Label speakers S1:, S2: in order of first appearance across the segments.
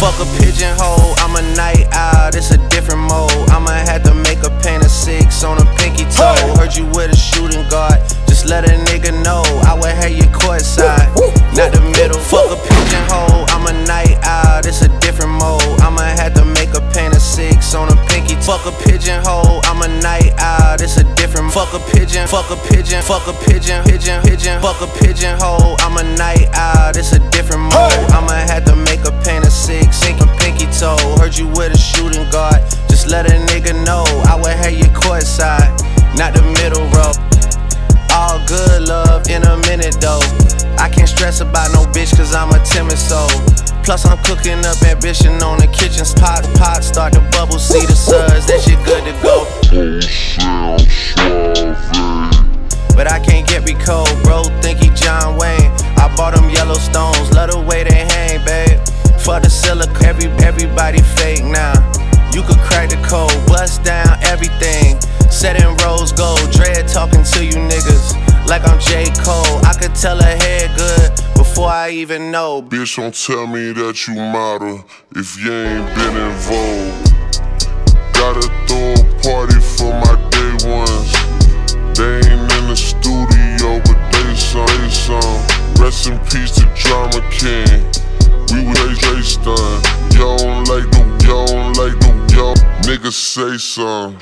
S1: Fuck a pigeonhole, I'm a night owl, it's a different mode. I'ma have to make a paint of six on a pinky toe. Heard you with a shooting guard, just let a nigga know. I would have you courtside, not the middle. Fuck a pigeonhole, I'm a night owl, it's a different mode. I'ma have to make a six on a pinky toe. Fuck a pigeonhole, I'm a night owl, it's a different. Fuck a pigeon, fuck a pigeon, fuck a pigeon, pigeon, pigeon. Fuck a pigeonhole, I'm a night owl, it's a different mode. I'ma have to make a paint of six, sink a pinky toe. Heard you with a shooting guard, just let a nigga know. I would have you courtside, not the middle row. All good love in a minute though. I can't stress about no bitch cause I'm a timid soul. Plus I'm cooking up ambition on the kitchen pot. Pot start to bubble, see the suds, that shit good to go. Even know.
S2: Bitch, don't tell me that you model if you ain't been involved. Gotta throw a party for my day ones. They ain't in the studio, but they some, they some. Rest in peace to Drama King. We was Jay Stun. Yo don't like the, yo don't like the, yo. Niggas say some.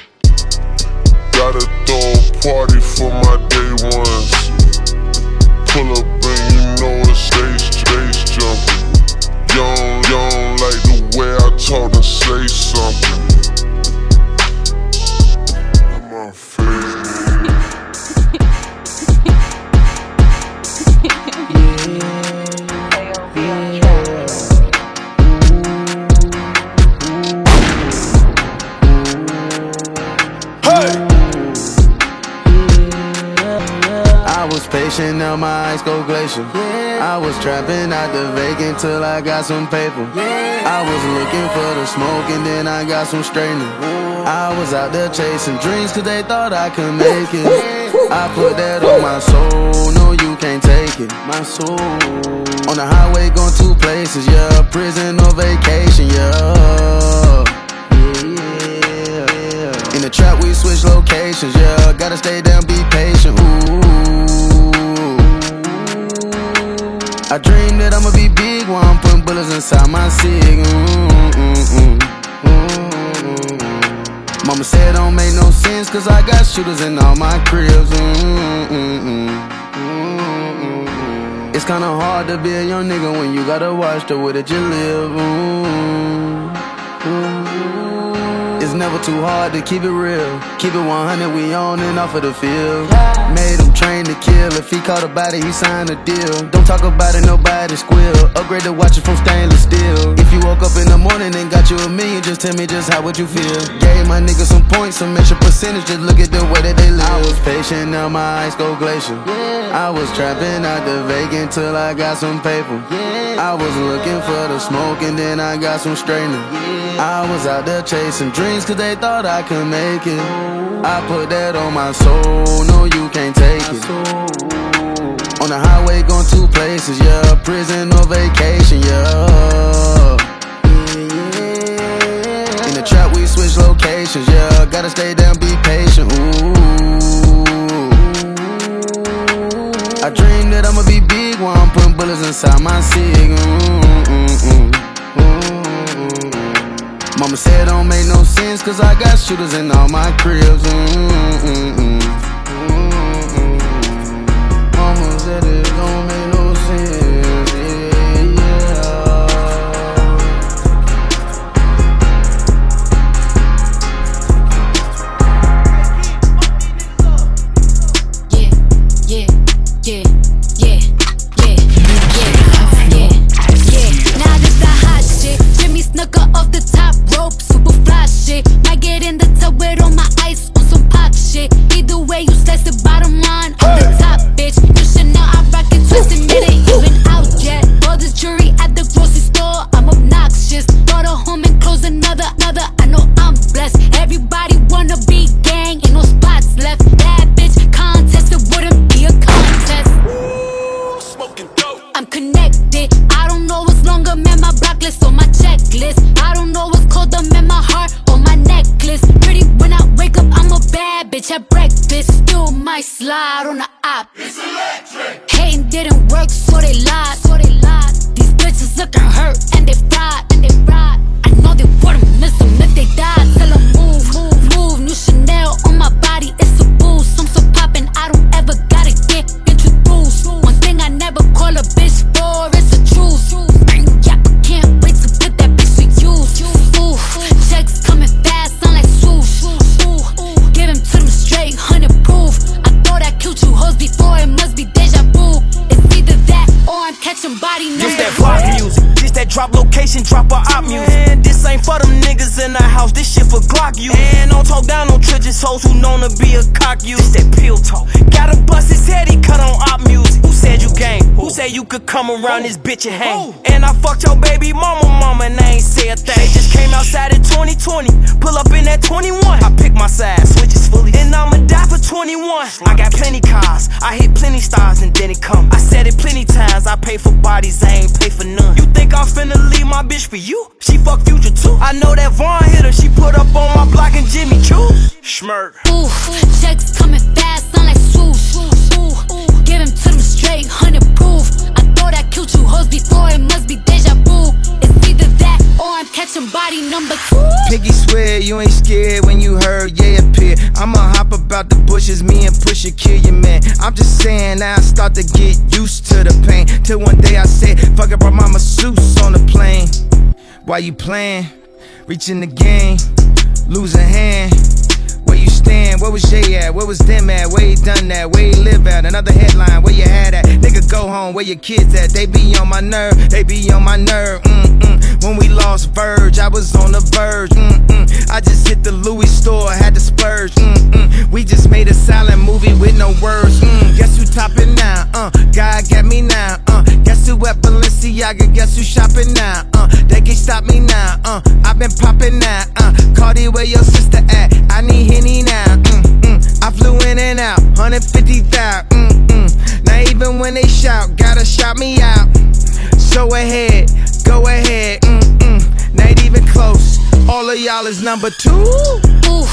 S2: Gotta throw a party for my day ones. Pull up and jumping. You don't, you don't like the way I talk say something. In my face.
S3: I was patient, now my eyes go glacial. I was trapping out the vacant till I got some paper. I was looking for the smoke and then I got some straightening. I was out there chasing dreams cause they thought I could make it. I put that on my soul, no you can't take it. My soul. On the highway going two places, yeah. Prison or vacation, yeah. Yeah. In the trap, we switch locations, yeah. Gotta stay down, be patient, ooh. I dream that I'ma be big while I'm putting bullets inside my cig. Mm, mm, mm, mm. Mama said don't make no sense, cause I got shooters in all my cribs. Mm, mm, mm, mm, mm. It's kinda hard to be a young nigga when you gotta watch the way that you live. Never too hard to keep it real. Keep it 100, we on and off of the field. Made him train to kill. If he caught a body, he signed a deal. Don't talk about it, nobody squeal. Upgrade the watches from stainless steel. If you woke up in the morning and got you a million, just tell me just how would you feel? Gave my niggas some points, some extra percentage. Just look at the way that they live. I was patient, now my eyes go glacial. I was trapping out the vacant till I got some paper. I was looking for the smoke and then I got some straightening. I was out there chasing dreams cause they thought I could make it. I put that on my soul, no you can't take it. On the highway going two places, yeah. Prison or vacation, yeah. In the trap we switch locations, yeah. Gotta stay down, be patient, ooh. I dream that I'ma be big while I'm putting bullets inside my cig. Mm, mm, mm. mm, mm. Mama said it don't make no sense cause I got shooters in all my cribs. Mm, Mama said it
S4: bitch at breakfast. Still might slide on the op. It's electric. Hating didn't work, so they lied.
S5: Talk down on Tridges hoes who known to be a cock. This that pill talk. Gotta bust his head, he cut on op music. Who said you gang? Who said you could come around this bitch and hang? And I fucked your baby mama, mama, and I ain't say a thing. They just came outside in 2020. Pull up in that 21. I pick my side, switches fully. And I'ma die for 21. I got plenty cars. I hit plenty stars and then it come. I said it plenty times. I pay for bodies, I ain't pay for none. You think I'm finna leave my bitch for you? She fuck future too. I know that Vaughn hit her. She put up on my block and Jimmy Choo. Schmirk.
S4: Ooh, checks coming fast, sound like swoosh. Ooh, give him to them straight, hundred proof. I thought I killed you hoes before, it must be deja vu. It's I'm catching body number two.
S6: Piggy swear you ain't scared when you heard yeah appear. I'ma hop about the bushes, me and Pusha kill your man. I'm just saying now I start to get used to the pain. Till one day I said, fuck it, brought my masseuse on the plane. Why you playing? Reaching the game, losing hand. Where you stand? Where was Jay at? Where was them at? Where he done that? Where he live at? Another headline, where you had at? Nigga, go home, where your kids at? They be on my nerve, they be on my nerve. Mm-mm. When we lost Verge, I was on the verge. Mm-mm. I just hit the Louis store, had to splurge. Mm-mm. We just made a silent movie with no words. Mm. Guess who topping now? Uh, God Balenciaga? Guess who shopping now? Uh, they can't stop me now. Uh, I've been popping now. Uh, Cardi, where your sister at? I need Henny now. Mm-mm. I flew in and out, 150,000. Mm-mm. Now even when they shout, gotta shout me out. So ahead, go ahead. Mm-mm. Not even close. All of y'all is number two.
S4: Ooh,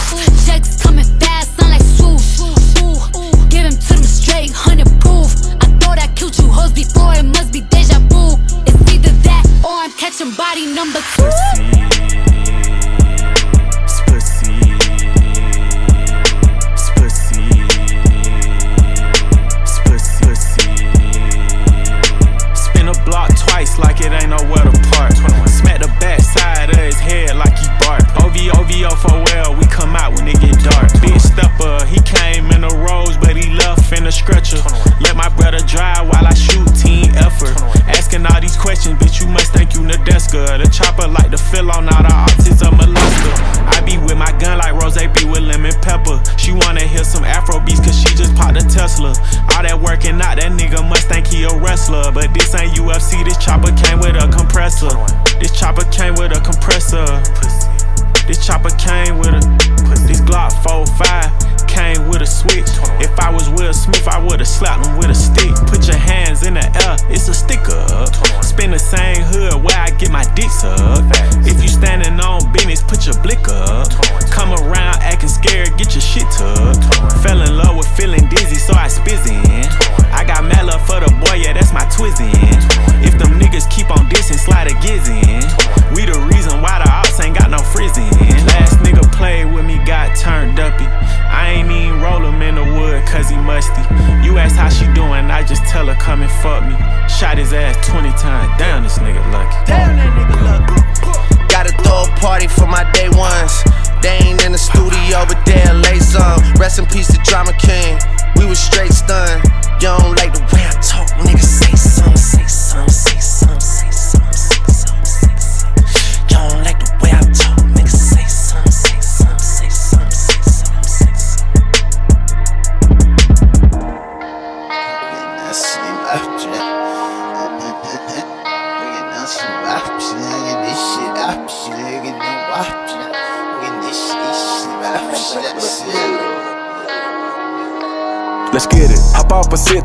S4: checks coming fast, sound like swoosh. Ooh, give him to them straight, hundred proof. I thought I killed you hoes before, it must be deja vu. Or I'm catching body number two.
S7: Spin a block twice like it ain't nowhere to park. Smack the back side of his head like he bark. OVO, OVO for well, we out when it get dark. Big stepper, he came in a rose, but he left in a stretcher. Let my brother drive while I shoot team effort. Asking all these questions, bitch, you must think you Nadeska. The chopper like to fill on all the autism molester. I be with my gun like Rose be with lemon pepper. She wanna hear some Afro beats cause she just popped a Tesla. All that working out, that nigga must think he a wrestler. But this ain't UFC, this chopper came with a compressor. This chopper came with a compressor. This chopper came with a Put this Glock 45 came with a switch. If I was Will Smith, I would've slapped him with a stick. Put your hands in the air, it's a sticker. Spin the same hood where I get my dick sucked. If you standing on business, put your blick up. Come around acting scared, get your shit tucked. Fell in love with feeling dizzy, so I spizzin'. I got mad love for the boy, yeah, that's my twizzin'. If them niggas keep on dissing, slide a giz in. We the reason why the ops ain't got no frizzin'. Last nigga played with me, got turned uppy. I ain't even roll him in the wood cause he musty. You ask how she doing, I just tell her come and fuck me. Shot his ass 20 times. Damn, this nigga lucky. Damn, that nigga lucky.
S1: Gotta throw a party for my day ones. They ain't in the studio, but they'll lay some. Rest in peace to Drama King. We was straight stunned.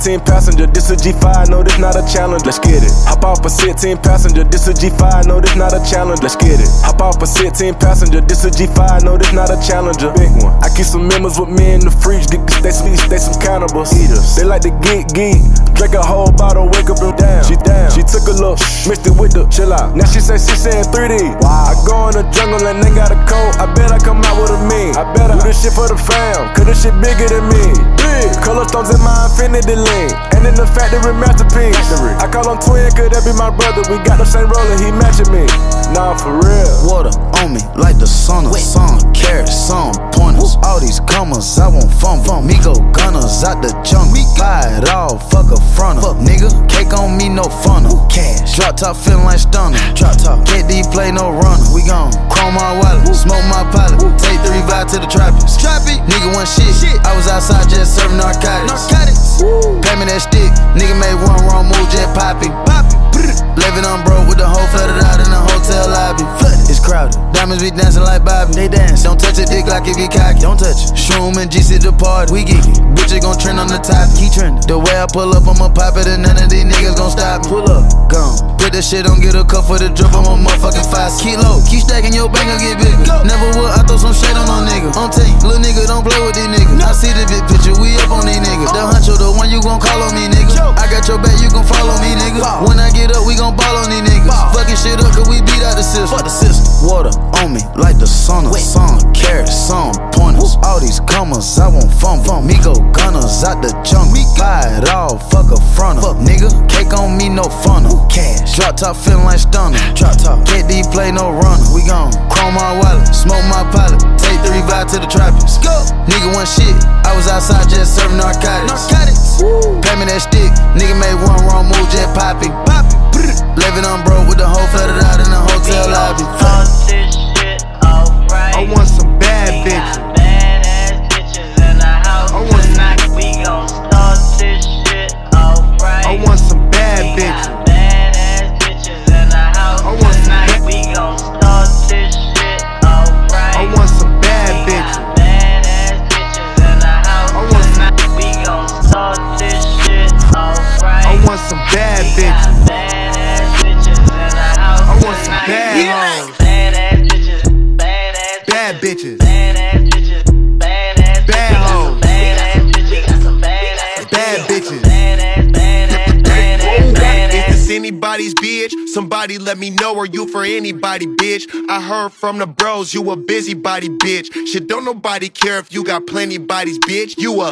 S8: 16 passenger, this a G5, no, this not a challenge, let's get it. Hop off a 16 passenger, this a G5, no, this not a challenge, let's get it. Hop off a 16 passenger, this a G5, no, this not a challenger, big one. I keep some members with me in the fridge, get the they sleep, they some cannibals. Eaters. They like to geek, geek, drink a whole bottle, wake up and down. She down. She took a look, mixed it with the chill out. Now she say she saying 3D. Wow. I go in the jungle and they got a coat. I bet I come out with a mean. I bet I do this shit for the fam, cause this shit bigger than me. Big. Color stones in my infinity lane. And in the factory masterpiece. Factory. I call him twin, could that be my brother? We got the same roller, he matching me. Nah, for real.
S3: Water on me like the sun of sun. Carrots, some pointers. All these commas, I want fun. fun. Me go gunners out the jungle. Buy it all, fuck a fronter. Fuck nigga, cake on me, no funnel. Cash. Drop top feeling like stunner. Drop top. Get D play, no runner. We gon' chrome my wallet, smoke my pilot. Take three vibe to the trappers. Trappy. Nigga one shit. shit. I was outside just serving narcotics. Narcotics. Pay me that stick. Nigga made one wrong move, jet popping. Popping. Living on broke with the whole flooded out in the hotel lobby. Flooded. It's crowded. Diamonds be dancing like Bobby. They dance. Don't touch a dick like if you cocky. Don't touch it. Shroom and GC the party. We geeky. Bitches gon' trend on the top. Keep trending. The way I pull up, I'ma pop it and none of these niggas gon' stop me. Pull up. Gone. Put that shit on, get a cup for the drip. I'm a motherfucking five. Kilo. Keep stacking your bank, get bigger. Never would. I throw some shade on no nigga. On tape. Little nigga don't play with these niggas. I see the big picture. We up on these niggas. The nigga. When I get up, we gon' ball on these niggas. Fucking shit up, cause we beat out the system. Fuck the system. Water on me like the sun of sun. Carrots, some pointers. All these commas, I want fun. fun. Me go gunners out the jungle. Buy it all, fuck a fronter. Fuck nigga, cake on me, no funnel. Cash. Drop top feeling like stunner. Drop top. Get D play, no runner. We gon' chrome my wallet, smoke my pilot. Take three vibe to the tropics. Go. Nigga one shit. I was outside just serving narcotics. Narcotics. Pay me that stick. Nigga made one wrong move, jet popping. Popping. Living on broke with the whole flooded out in the hotel lobby.
S9: I want some bad bitches. Bad bitches.
S10: Let me know, are you for anybody, bitch? I heard from the bros, you a busybody, bitch. Shit, don't nobody care if you got plenty bodies, bitch. You a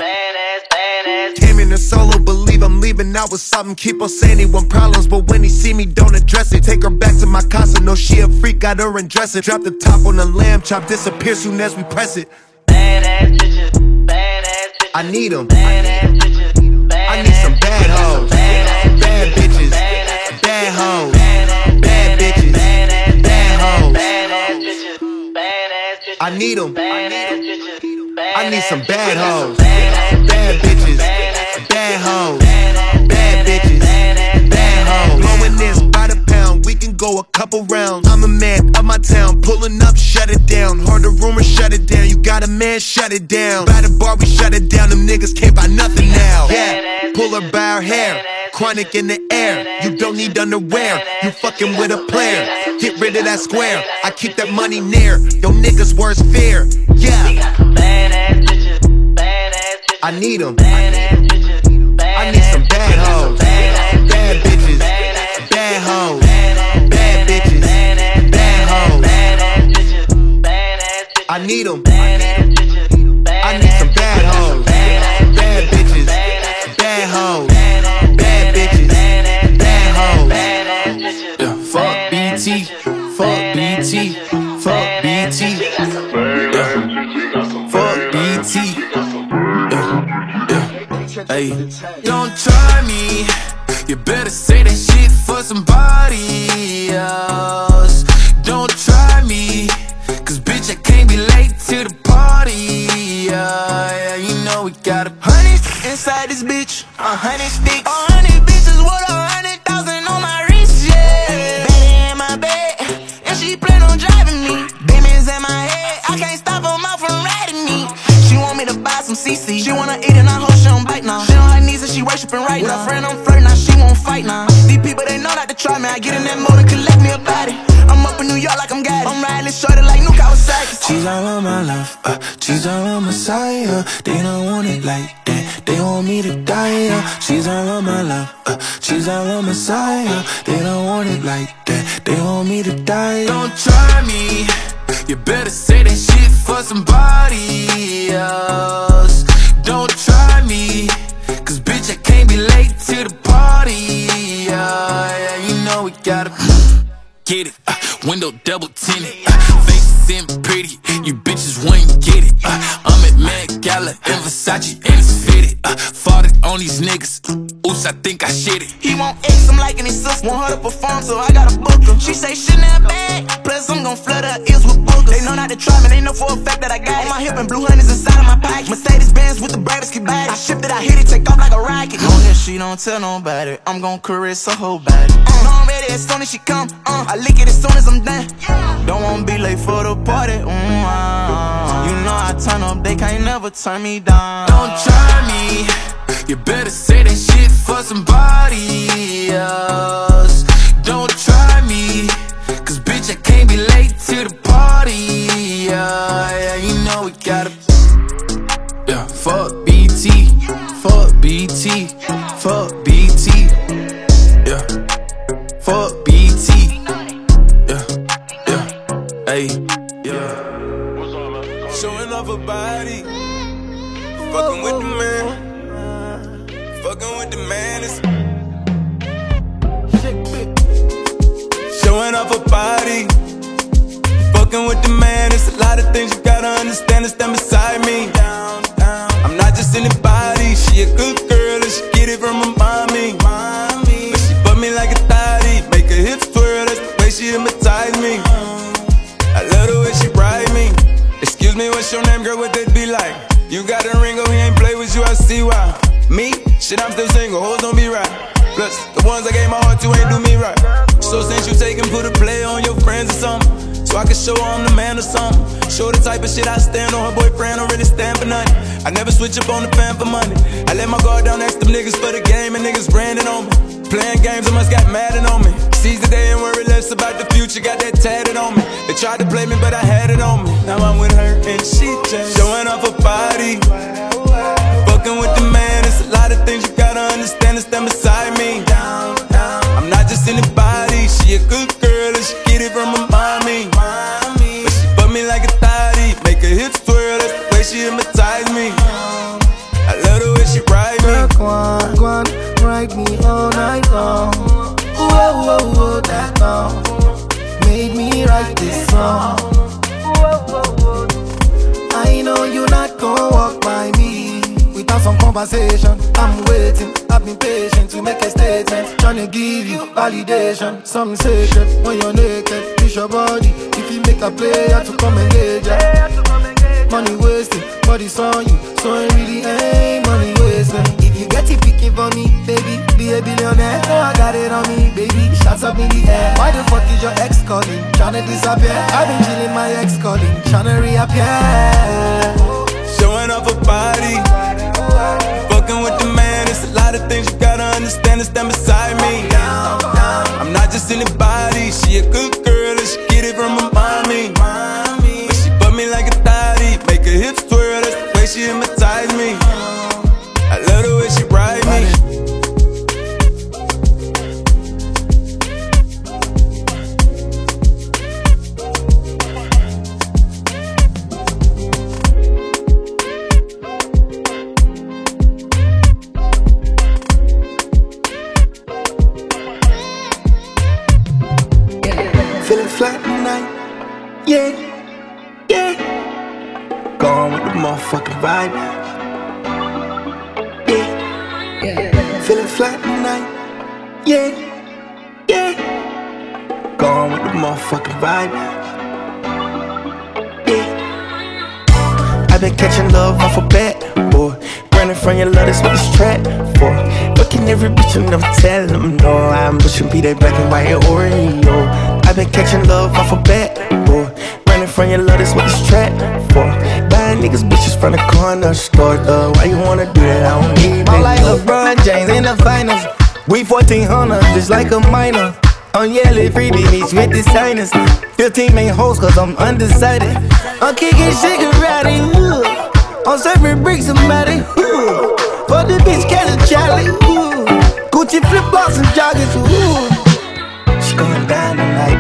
S10: Came in a solo, believe I'm leaving out with something. Keep on saying he want problems, but when he see me, don't address it. Take her back to my casa, no she a freak, got her and dress it. Drop the top on the lamb chop, disappear soon as we press it. I need need 'em. I I need 'em. I need some bad hoes. Bad bitches. Bad hoes. Bad bitches. Bad hoes. Blowing this by the pound, we can go a couple rounds. I'm a man of my town, pulling up, shut it down. Heard the rumor, shut it down. You got a man, shut it down. By the bar, we shut it down. Them niggas can't buy nothing now. Yeah, pull her by her hair. Chronic in the air, you don't need underwear. You fucking with a player. Get rid of that square. I keep that money near. Yo niggas worst fear. Yeah. I need need 'em. I need some bad hoes. Bad bitches. Bad hoes. Bad bitches. Bad hoes. I need 'em.
S11: Hey, don't try me. You better say that shit for somebody else. Don't try me. Cause bitch, I can't be late to the party. Yeah, you know we got a honey inside this bitch. A hundred sticks. She now.
S12: These people, they know not to try me. I get in that mode and collect me a body. I'm up in New York like I'm got I'm riding shorter like New Kawasaki.
S13: She's all on my love, uh, she's all on my side. They don't want it like that, they want me to die. Uh. She's all on my love, uh, she's all on my side. They don't want it like that, they want me to die. Don't try me, you better say that shit for somebody else. Don't try me, cause bitch I can't be late to the party. Yeah, you know we gotta get it. Uh, window double tinted, uh, face sim pretty. You bitches wouldn't get it. Uh, I'm at Met Gala and Versace and it's fitted. Uh, fought on these niggas. Oops, I think I shit it.
S12: He want X, I'm liking his sister. Want her to perform, so I gotta book her. She say she not bad. Plus, I'm gon' flood her ears with boogers. They know not to try me, they know for a fact that I got it. On my hip and blue honey's inside of my pocket. Mercedes Benz with the brightest keep I shift it, I hit it, take off like a rocket. Long as she don't tell nobody, I'm gon' caress her whole body. Uh, know I'm ready as soon as she come. Uh, I lick it as soon as I'm done. Don't wanna be late for the party. Mm, uh, you know I turn up, they can't never turn me down.
S13: Don't try me. You better say that shit for somebody else. Don't try me. Cause bitch, I can't be late to the party. Yeah, yeah you know we gotta. Yeah, fuck BT. Fuck BT. Fuck BT. Yeah. Fuck BT. Yeah. Yeah. Hey. Yeah. Showing off her body. Fucking with the man. Fucking with the man is Showing off her body. Fucking with the man, it's a lot of things you gotta understand and stand beside me. I'm not just anybody, she a good girl and she get it from her mommy. But she put me like a thotty, make her hips twirl, that's the way she hypnotize me. I love the way she ride me. Excuse me, what's your name, girl, what that be like? You got a ring, oh, he ain't play with you, I see why. Me? Shit, I'm still single, hoes don't be right. Plus, the ones I gave my heart to ain't do me right. So since you take and put a play on your friends or something So I can show I'm the man or something. Show the type of shit I stand on, her boyfriend don't really stand for nothing. I never switch up on the fan for money. I let my guard down next to niggas for the game and niggas branding on me. Playing games, I must got mad on me. Seize the day and worry less about the future, got that tatted on me. They tried to play me, but I had it on me. Now I'm with her and she just showing off her body Fucking with the man, lot of things you gotta understand and stand beside me. I'm not just anybody, she a good
S12: validation. Something sacred when you're naked It's your body, if you make a player to come engage
S6: niggas bitches from the corner store, though. Why you wanna do that? I don't need
S14: it. like LeBron James in the finals. We 1400, just like a minor. I'm yelling free bitch with the signers. 15 ain't hoes, cause I'm undecided. I'm kicking shigarati, ooh. I'm serving bricks, somebody, ooh. For the bitch, catch a Charlie, ooh. Gucci flip flops and joggers, ooh. She going down tonight.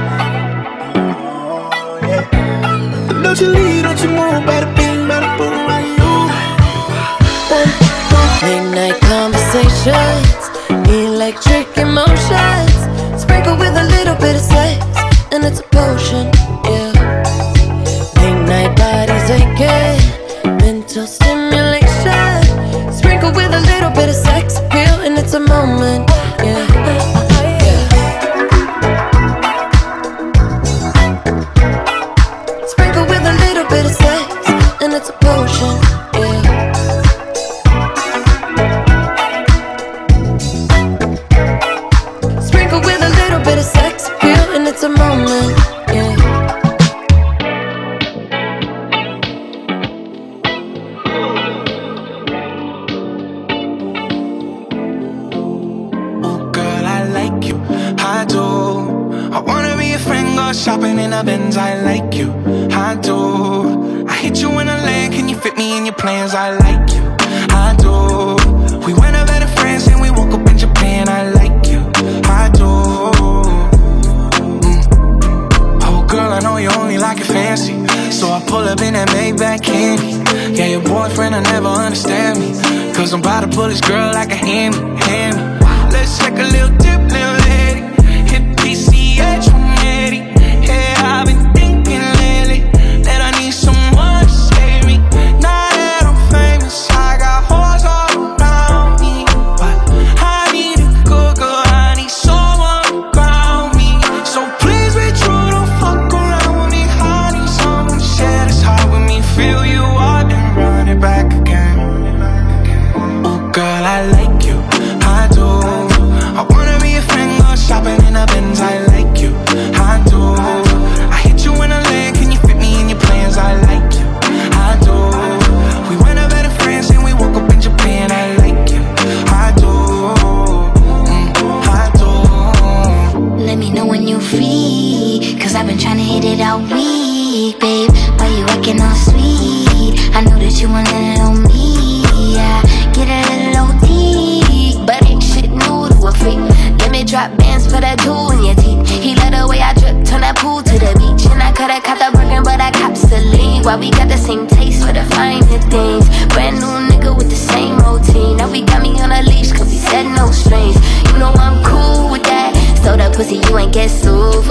S14: Oh, don't you leave, don't you move, better
S15: be Conversations, electric emotions, sprinkled with a little bit of sex, and it's a potion, yeah. Late night bodies aching.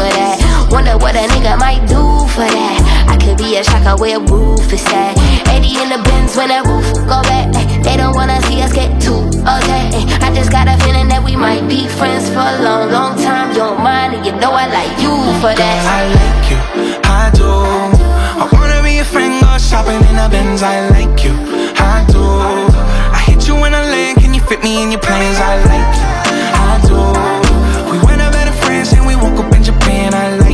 S13: that.
S16: Wonder what a nigga might do for that. I could be a shocker where roof is at. 80 in the bins when that roof go back. They don't wanna see us get too okay. I just got a feeling that we might be friends for a long, long time. You're mine, and you know I like you for that.
S13: Girl, I like you, I do. I wanna be a friend, go shopping in the bins. I like you, I do. I hit you in a lane, can you fit me in your plans? I like you. me
S17: and
S18: I love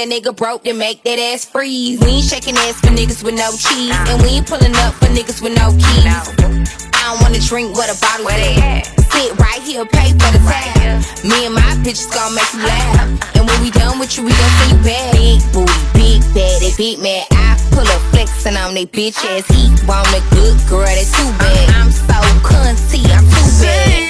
S18: that
S19: nigga broke then make that ass freeze. We ain't shaking ass for niggas with no cheese. And we ain't pulling up for niggas with no keys. I don't wanna drink what a bottle Where they at. Sit right here, pay for the tab. Me and my bitches gon' make you laugh. And when we done with you, we gon' see you back. Big booty, big bad, big man. I pull up flexin' on they bitch ass. he want the good girl, that's too bad. I'm so cunty, I'm too bad.